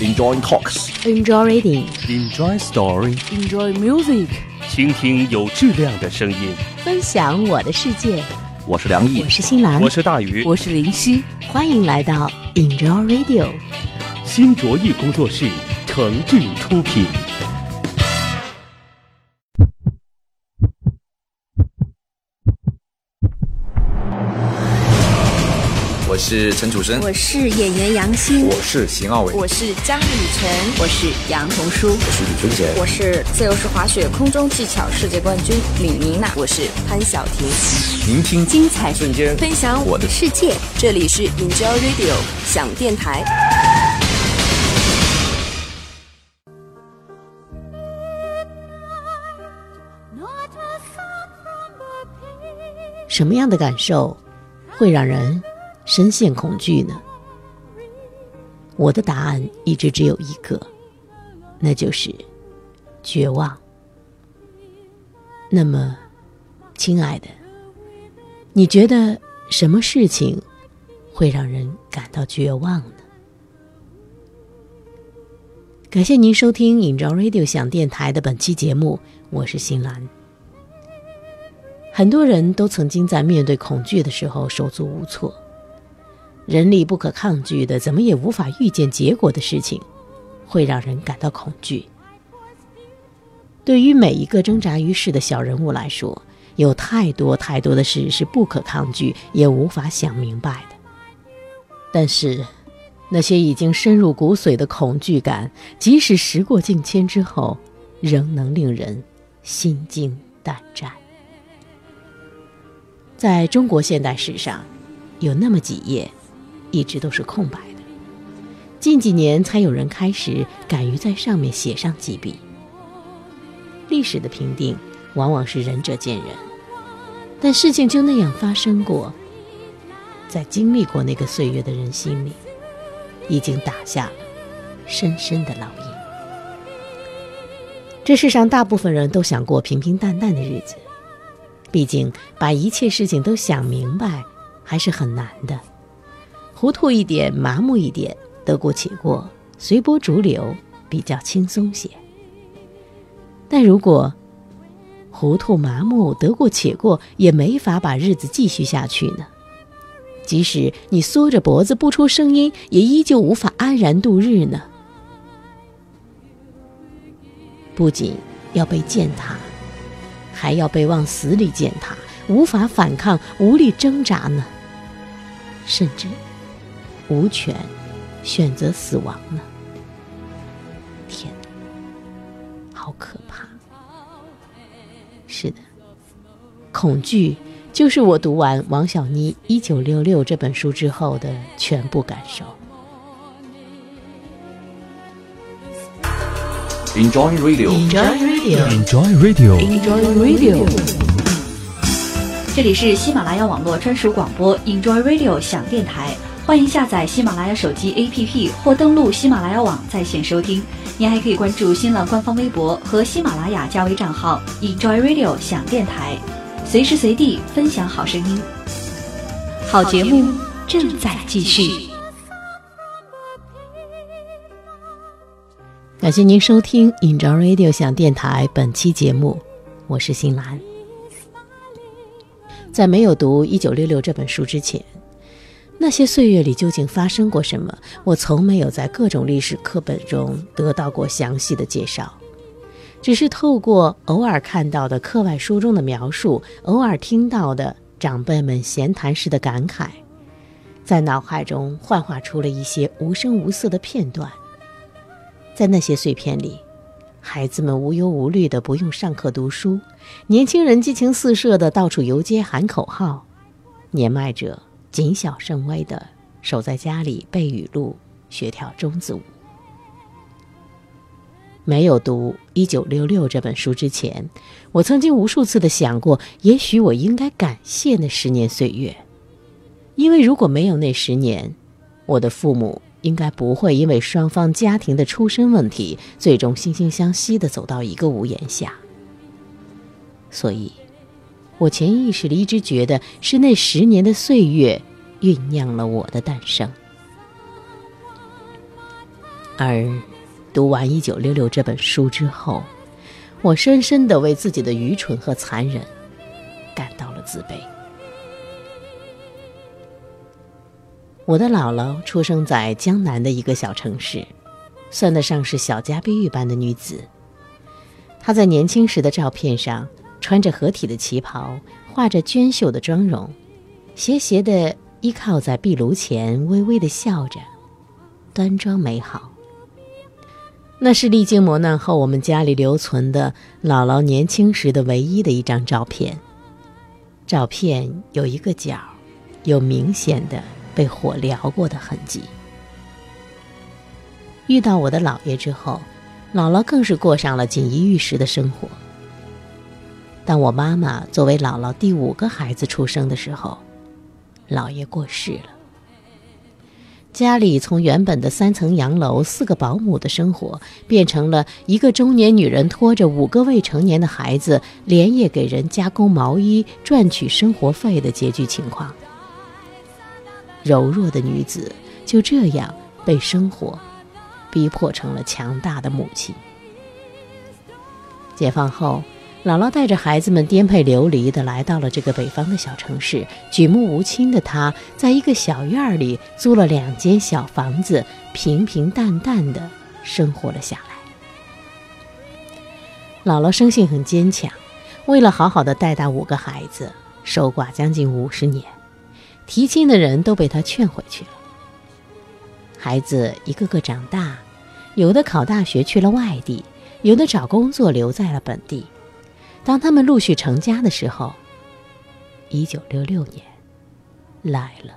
Enjoy talks. Enjoy reading. Enjoy story. Enjoy music. 倾听有质量的声音。分享我的世界。我是梁毅我，是新兰。我是大鱼。我是林夕。欢迎来到 Enjoy Radio。新卓艺工作室诚挚出品。是陈楚生，我是演员杨欣，我是邢傲伟，我是江雨晨，我是杨童书，我是李春杰，我是自由式滑雪空中技巧世界冠军李宁娜，我是潘晓婷。聆听。精彩瞬间，分享我的世界，这里是 Enjoy Radio 想电台。什么样的感受会让人深陷恐惧呢？我的答案一直只有一个，那就是绝望。那么，亲爱的，你觉得什么事情会让人感到绝望呢？感谢您收听尹朝 Radio 响电台的本期节目，我是新兰。很多人都曾经在面对恐惧的时候手足无措，人力不可抗拒的，怎么也无法预见结果的事情，会让人感到恐惧。对于每一个挣扎于世的小人物来说，有太多太多的事是不可抗拒，也无法想明白的。但是，那些已经深入骨髓的恐惧感，即使时过境迁之后，仍能令人心惊胆战。在中国现代史上，有那么几页，一直都是空白的。近几年才有人开始敢于在上面写上几笔。历史的评定往往是仁者见仁，但事情就那样发生过，在经历过那个岁月的人心里，已经打下了深深的烙印。这世上大部分人都想过平平淡淡的日子。毕竟，把一切事情都想明白，还是很难的。糊涂一点，麻木一点，得过且过，随波逐流，比较轻松些。但如果糊涂麻木，得过且过，也没法把日子继续下去呢。即使你缩着脖子不出声音，也依旧无法安然度日呢。不仅要被践踏。还要被往死里践踏，无法反抗，无力挣扎呢，甚至无权选择死亡呢。天哪，好可怕！是的，恐惧就是我读完王小妮《一九六六》这本书之后的全部感受。Enjoy Radio，Enjoy Radio，Enjoy Radio。Enjoy Radio。这里是喜马拉雅网络专属广播 Enjoy Radio 响电台，欢迎下载喜马拉雅手机 APP 或登录喜马拉雅网在线收听。您还可以关注新浪官方微博和喜马拉雅加微账号 Enjoy Radio 响电台，随时随地分享好声音。好节目正在继续。感谢您收听 Enjoy Radio 响电台本期节目，我是新兰。在没有读《一九六六》这本书之前，那些岁月里究竟发生过什么，我从没有在各种历史课本中得到过详细的介绍，只是透过偶尔看到的课外书中的描述，偶尔听到的长辈们闲谈时的感慨，在脑海中幻化出了一些无声无色的片段。在那些碎片里，孩子们无忧无虑的不用上课读书，年轻人激情四射的到处游街喊口号，年迈者谨小慎微的守在家里背语录、学跳中字舞。没有读《一九六六》这本书之前，我曾经无数次的想过，也许我应该感谢那十年岁月，因为如果没有那十年，我的父母应该不会因为双方家庭的出身问题，最终惺惺相惜的走到一个屋檐下。所以，我潜意识里一直觉得是那十年的岁月酝酿了我的诞生。而读完《一九六六》这本书之后，我深深的为自己的愚蠢和残忍感到了自卑。我的姥姥出生在江南的一个小城市，算得上是小家碧玉般的女子。她在年轻时的照片上，穿着合体的旗袍，画着娟秀的妆容，斜斜地依靠在壁炉前，微微地笑着，端庄美好。那是历经磨难后我们家里留存的姥姥年轻时的唯一的一张照片。照片有一个角，有明显的。被火燎过的痕迹。遇到我的姥爷之后，姥姥更是过上了锦衣玉食的生活。当我妈妈作为姥姥第五个孩子出生的时候，姥爷过世了。家里从原本的三层洋楼、四个保姆的生活，变成了一个中年女人拖着五个未成年的孩子，连夜给人加工毛衣赚取生活费的拮据情况。柔弱的女子就这样被生活逼迫成了强大的母亲。解放后，姥姥带着孩子们颠沛流离地来到了这个北方的小城市。举目无亲的她，在一个小院里租了两间小房子，平平淡淡地生活了下来。姥姥生性很坚强，为了好好的带大五个孩子，守寡将近五十年。提亲的人都被他劝回去了。孩子一个个长大，有的考大学去了外地，有的找工作留在了本地。当他们陆续成家的时候，一九六六年来了。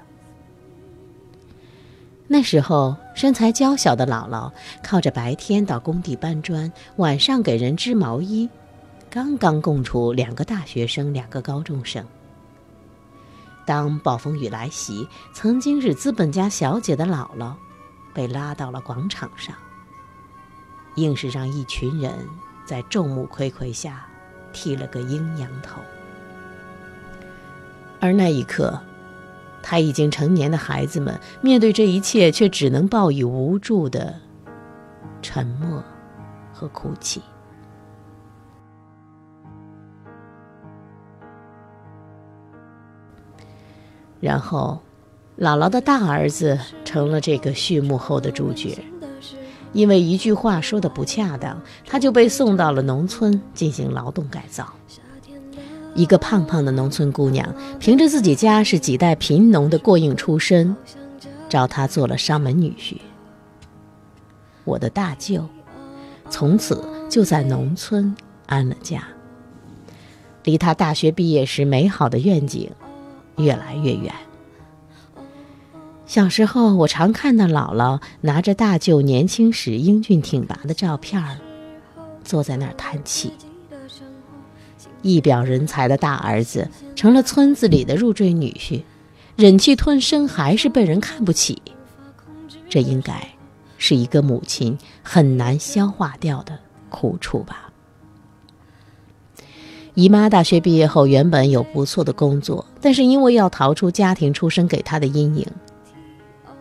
那时候身材娇小的姥姥靠着白天到工地搬砖，晚上给人织毛衣，刚刚供出两个大学生，两个高中生。当暴风雨来袭，曾经是资本家小姐的姥姥，被拉到了广场上，硬是让一群人在众目睽睽下剃了个阴阳头。而那一刻，他已经成年的孩子们面对这一切，却只能报以无助的沉默和哭泣。然后，姥姥的大儿子成了这个序幕后的主角，因为一句话说的不恰当，他就被送到了农村进行劳动改造。一个胖胖的农村姑娘，凭着自己家是几代贫农的过硬出身，招他做了上门女婿。我的大舅，从此就在农村安了家，离他大学毕业时美好的愿景。越来越远。小时候，我常看到姥姥拿着大舅年轻时英俊挺拔的照片儿，坐在那儿叹气。一表人才的大儿子成了村子里的入赘女婿，忍气吞声还是被人看不起。这应该是一个母亲很难消化掉的苦楚吧。姨妈大学毕业后，原本有不错的工作，但是因为要逃出家庭出身给她的阴影，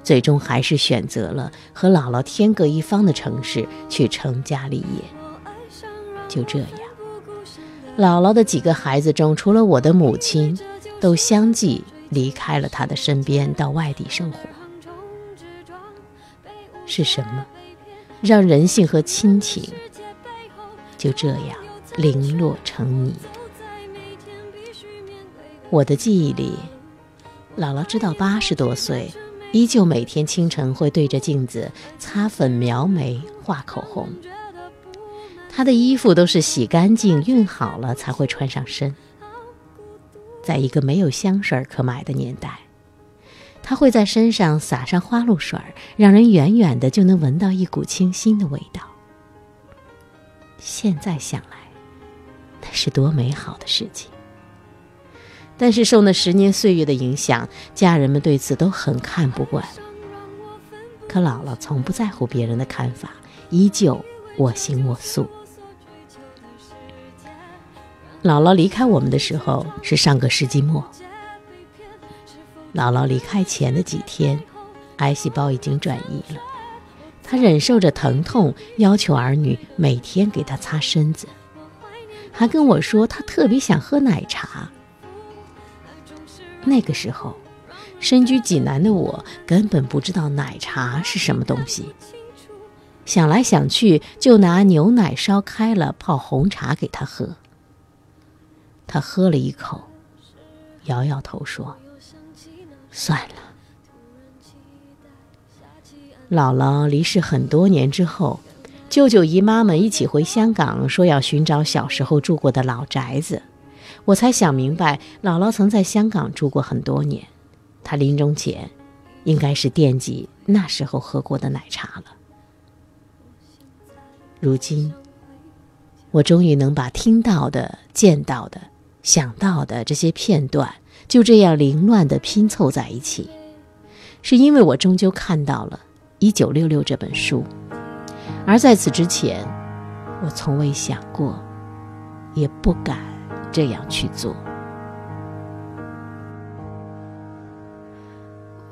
最终还是选择了和姥姥天各一方的城市去成家立业。就这样，姥姥的几个孩子中，除了我的母亲，都相继离开了她的身边，到外地生活。是什么，让人性和亲情就这样？零落成泥。我的记忆里，姥姥直到八十多岁，依旧每天清晨会对着镜子擦粉、描眉、画口红。她的衣服都是洗干净、熨好了才会穿上身。在一个没有香水可买的年代，她会在身上撒上花露水，让人远远的就能闻到一股清新的味道。现在想来，那是多美好的事情！但是受那十年岁月的影响，家人们对此都很看不惯。可姥姥从不在乎别人的看法，依旧我行我素。姥姥离开我们的时候是上个世纪末。姥姥离开前的几天，癌细胞已经转移了。她忍受着疼痛，要求儿女每天给她擦身子，还跟我说她特别想喝奶茶。那个时候，身居济南的我根本不知道奶茶是什么东西。想来想去，就拿牛奶烧开了泡红茶给他喝。他喝了一口，摇摇头说：“算了。”姥姥离世很多年之后，舅舅姨妈们一起回香港，说要寻找小时候住过的老宅子。我才想明白，姥姥曾在香港住过很多年。她临终前，应该是惦记那时候喝过的奶茶了。如今，我终于能把听到的、见到的、想到的这些片段，就这样凌乱地拼凑在一起，是因为我终究看到了《一九六六》这本书，而在此之前，我从未想过，也不敢这样去做。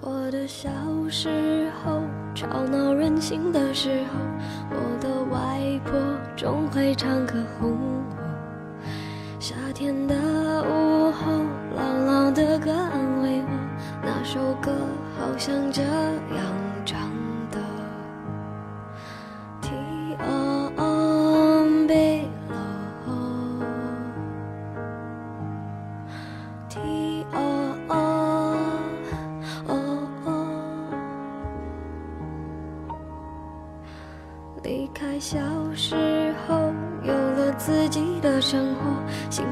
我的小时候，吵闹任性的时候，我的外婆总会唱歌哄我。夏天的午后，朗朗的歌安慰我，那首歌好像这样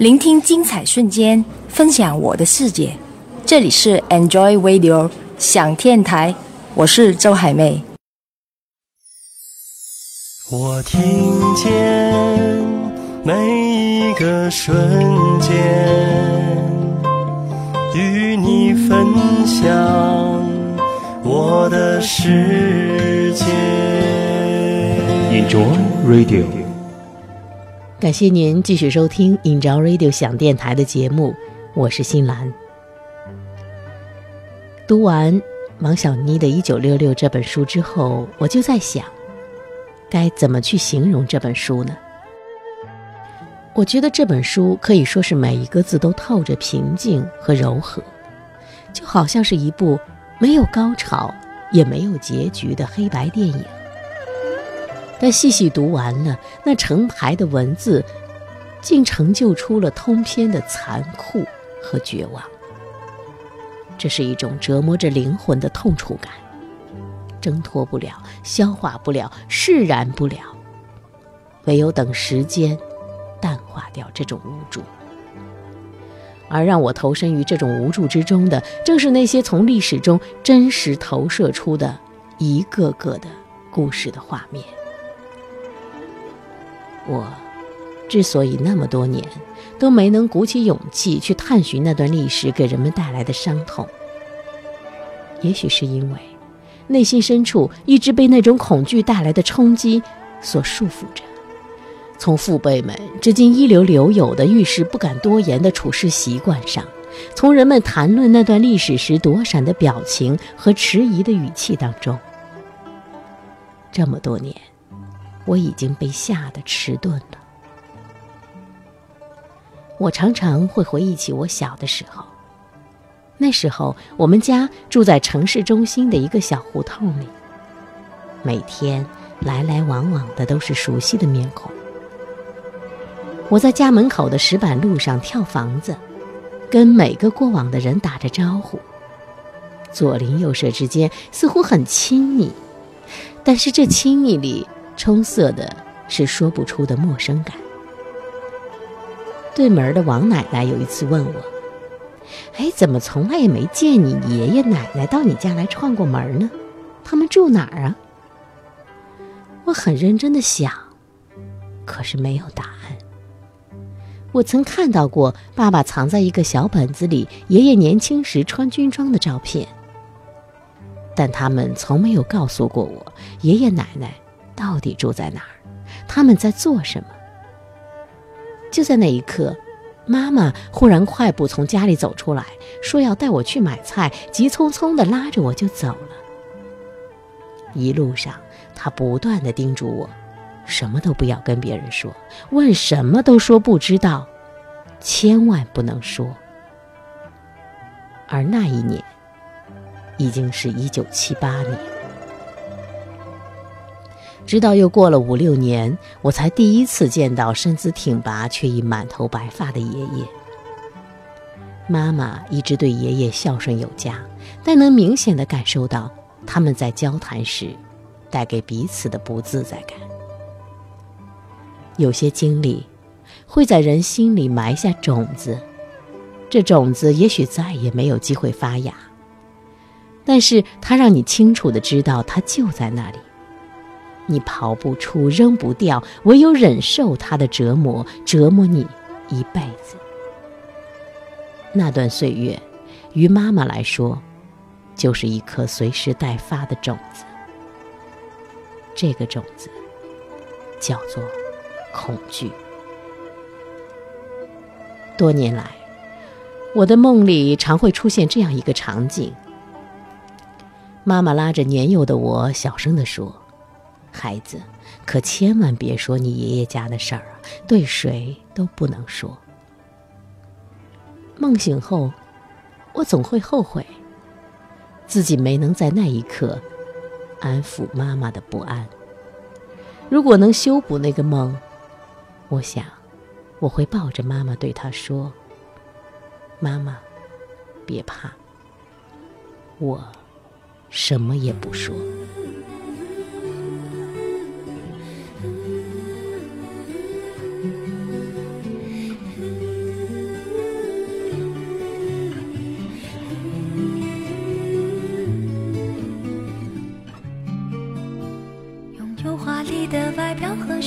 聆听精彩瞬间，分享我的世界。这里是 Enjoy Radio 想电台，我是周海媚。我听见每一个瞬间，与你分享我的世界。Enjoy Radio。感谢您继续收听 Enjoy Radio 响电台的节目，我是新兰。读完王小妮的《一九六六》这本书之后，我就在想，该怎么去形容这本书呢？我觉得这本书可以说是每一个字都透着平静和柔和，就好像是一部没有高潮也没有结局的黑白电影。但细细读完了，那成排的文字，竟成就出了通篇的残酷和绝望。这是一种折磨着灵魂的痛楚感，挣脱不了，消化不了，释然不了，唯有等时间淡化掉这种无助。而让我投身于这种无助之中的，正是那些从历史中真实投射出的一个个的故事的画面。我之所以那么多年都没能鼓起勇气去探寻那段历史给人们带来的伤痛，也许是因为内心深处一直被那种恐惧带来的冲击所束缚着。从父辈们至今一流留有的遇事不敢多言的处事习惯上，从人们谈论那段历史时躲闪的表情和迟疑的语气当中，这么多年。我已经被吓得迟钝了。我常常会回忆起我小的时候，那时候我们家住在城市中心的一个小胡同里，每天来来往往的都是熟悉的面孔。我在家门口的石板路上跳房子，跟每个过往的人打着招呼，左邻右舍之间似乎很亲密，但是这亲密里。充塞的是说不出的陌生感。对门的王奶奶有一次问我：“哎，怎么从来也没见你爷爷奶奶到你家来串过门呢？他们住哪儿啊？”我很认真的想，可是没有答案。我曾看到过爸爸藏在一个小本子里爷爷年轻时穿军装的照片，但他们从没有告诉过我爷爷奶奶。到底住在哪儿？他们在做什么？就在那一刻，妈妈忽然快步从家里走出来，说要带我去买菜，急匆匆地拉着我就走了。一路上，她不断地叮嘱我，什么都不要跟别人说，问什么都说不知道，千万不能说。而那一年，已经是一九七八年。直到又过了五六年，我才第一次见到身姿挺拔却已满头白发的爷爷。妈妈一直对爷爷孝顺有加，但能明显的感受到他们在交谈时带给彼此的不自在感。有些经历会在人心里埋下种子，这种子也许再也没有机会发芽，但是它让你清楚的知道它就在那里。你跑不出，扔不掉，唯有忍受它的折磨，折磨你一辈子。那段岁月，于妈妈来说，就是一颗随时待发的种子。这个种子叫做恐惧。多年来，我的梦里常会出现这样一个场景：妈妈拉着年幼的我，小声地说。孩子，可千万别说你爷爷家的事儿啊，对谁都不能说。梦醒后，我总会后悔，自己没能在那一刻安抚妈妈的不安。如果能修补那个梦，我想我会抱着妈妈对她说：“妈妈，别怕，我什么也不说。”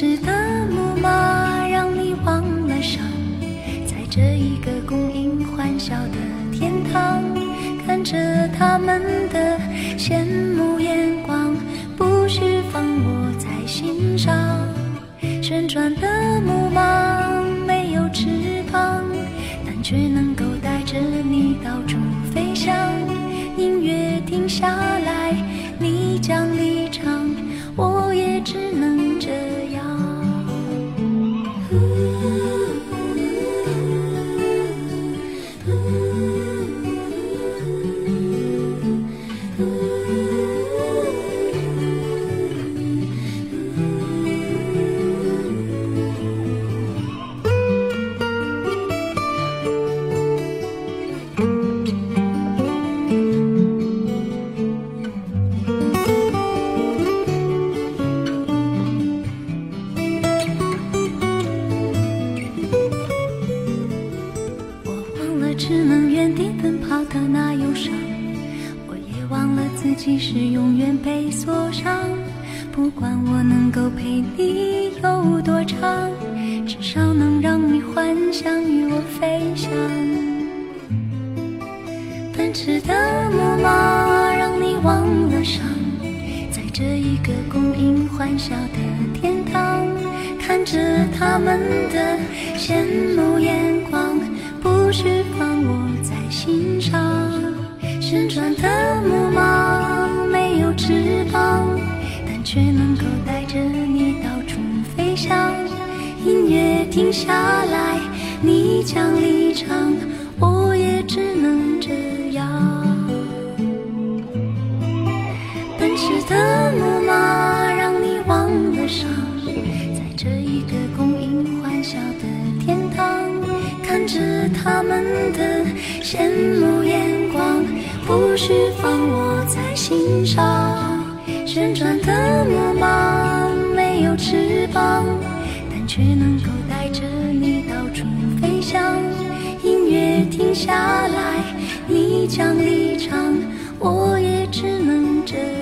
奔驰的木马让你忘了伤，在这一个供应欢笑的天堂，看着他们的羡慕眼光，不需放我在心上。旋转的木的那忧伤，我也忘了自己是永远被锁上，不管我能够陪你有多长，至少能让你幻想与我飞翔。奔驰的木马让你忘了伤，在这一个供应欢笑的天堂，看着他们的羡慕眼光，不许放。旋转的木马没有翅膀但却能够带着你到处飞翔音乐停下来你将离场我也只能这样。奔驰的木马让你忘了伤在这一个供应欢笑的天堂看着他们的羡慕眼不许放我在心上，旋转的木马没有翅膀，但却能够带着你到处飞翔。音乐停下来，你将离场，我也只能这样。